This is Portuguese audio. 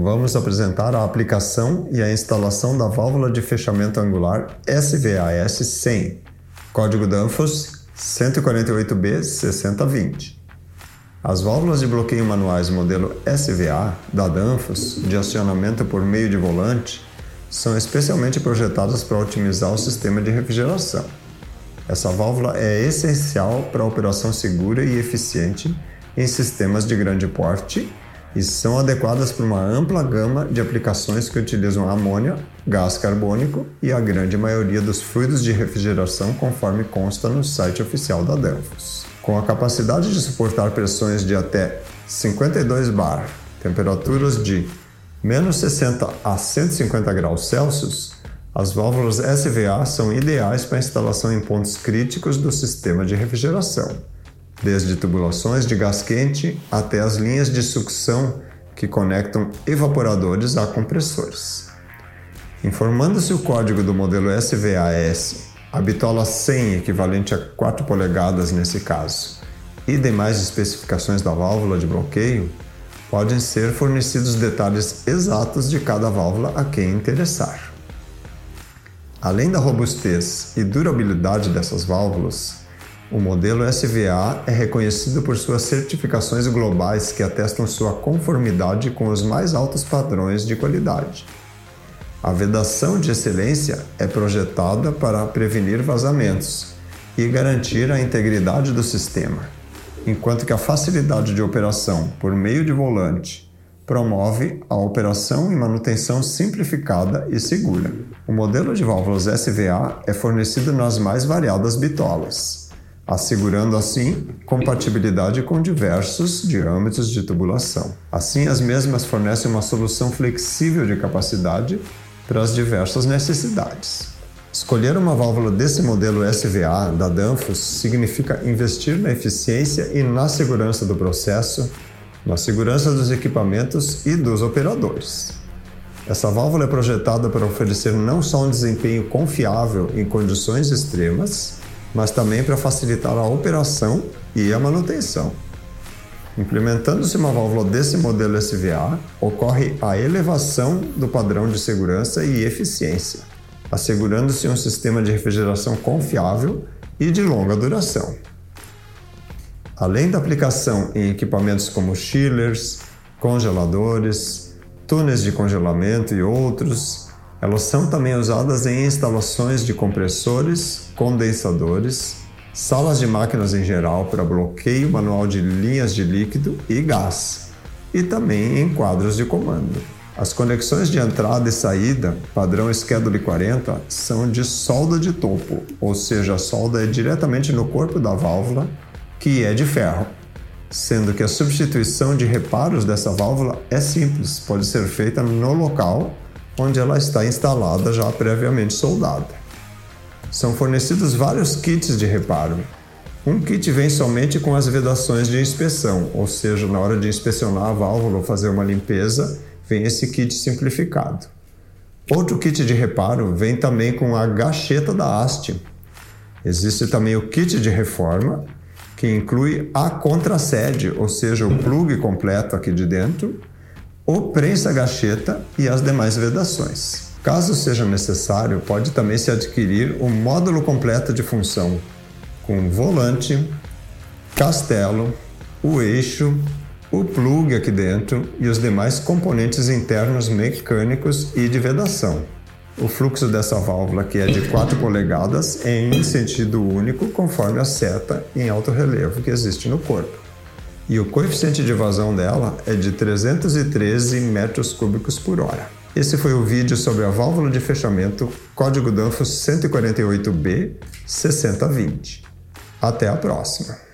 vamos apresentar a aplicação e a instalação da válvula de fechamento angular SVAS 100, código Danfoss 148B 6020. As válvulas de bloqueio manuais modelo SVA da Danfoss, de acionamento por meio de volante, são especialmente projetadas para otimizar o sistema de refrigeração. Essa válvula é essencial para a operação segura e eficiente em sistemas de grande porte e são adequadas para uma ampla gama de aplicações que utilizam amônia, gás carbônico e a grande maioria dos fluidos de refrigeração, conforme consta no site oficial da Danfoss. Com a capacidade de suportar pressões de até 52 bar, temperaturas de menos 60 a 150 graus Celsius, as válvulas SVA são ideais para instalação em pontos críticos do sistema de refrigeração desde tubulações de gás quente até as linhas de sucção que conectam evaporadores a compressores. Informando-se o código do modelo SVAS, a bitola 100, equivalente a 4 polegadas nesse caso, e demais especificações da válvula de bloqueio, podem ser fornecidos detalhes exatos de cada válvula a quem interessar. Além da robustez e durabilidade dessas válvulas, o modelo SVA é reconhecido por suas certificações globais que atestam sua conformidade com os mais altos padrões de qualidade. A vedação de excelência é projetada para prevenir vazamentos e garantir a integridade do sistema, enquanto que a facilidade de operação por meio de volante promove a operação e manutenção simplificada e segura. O modelo de válvulas SVA é fornecido nas mais variadas bitolas assegurando assim compatibilidade com diversos diâmetros de tubulação. Assim, as mesmas fornecem uma solução flexível de capacidade para as diversas necessidades. Escolher uma válvula desse modelo SVA da Danfoss significa investir na eficiência e na segurança do processo, na segurança dos equipamentos e dos operadores. Essa válvula é projetada para oferecer não só um desempenho confiável em condições extremas, mas também para facilitar a operação e a manutenção. Implementando-se uma válvula desse modelo SVA, ocorre a elevação do padrão de segurança e eficiência, assegurando-se um sistema de refrigeração confiável e de longa duração. Além da aplicação em equipamentos como chillers, congeladores, túneis de congelamento e outros, elas são também usadas em instalações de compressores, condensadores, salas de máquinas em geral para bloqueio manual de linhas de líquido e gás, e também em quadros de comando. As conexões de entrada e saída, padrão Schedule 40, são de solda de topo, ou seja, a solda é diretamente no corpo da válvula, que é de ferro, sendo que a substituição de reparos dessa válvula é simples, pode ser feita no local onde ela está instalada já previamente soldada. São fornecidos vários kits de reparo. Um kit vem somente com as vedações de inspeção, ou seja, na hora de inspecionar a válvula ou fazer uma limpeza, vem esse kit simplificado. Outro kit de reparo vem também com a gacheta da haste. Existe também o kit de reforma, que inclui a contrasede, ou seja, o plug completo aqui de dentro, o prensa gacheta e as demais vedações. Caso seja necessário, pode também se adquirir o módulo completo de função, com volante, castelo, o eixo, o plug aqui dentro e os demais componentes internos mecânicos e de vedação. O fluxo dessa válvula, que é de 4 polegadas, em sentido único conforme a seta em alto relevo que existe no corpo e o coeficiente de vazão dela é de 313 metros cúbicos por hora. Esse foi o vídeo sobre a válvula de fechamento código Danfoss 148B 6020. Até a próxima!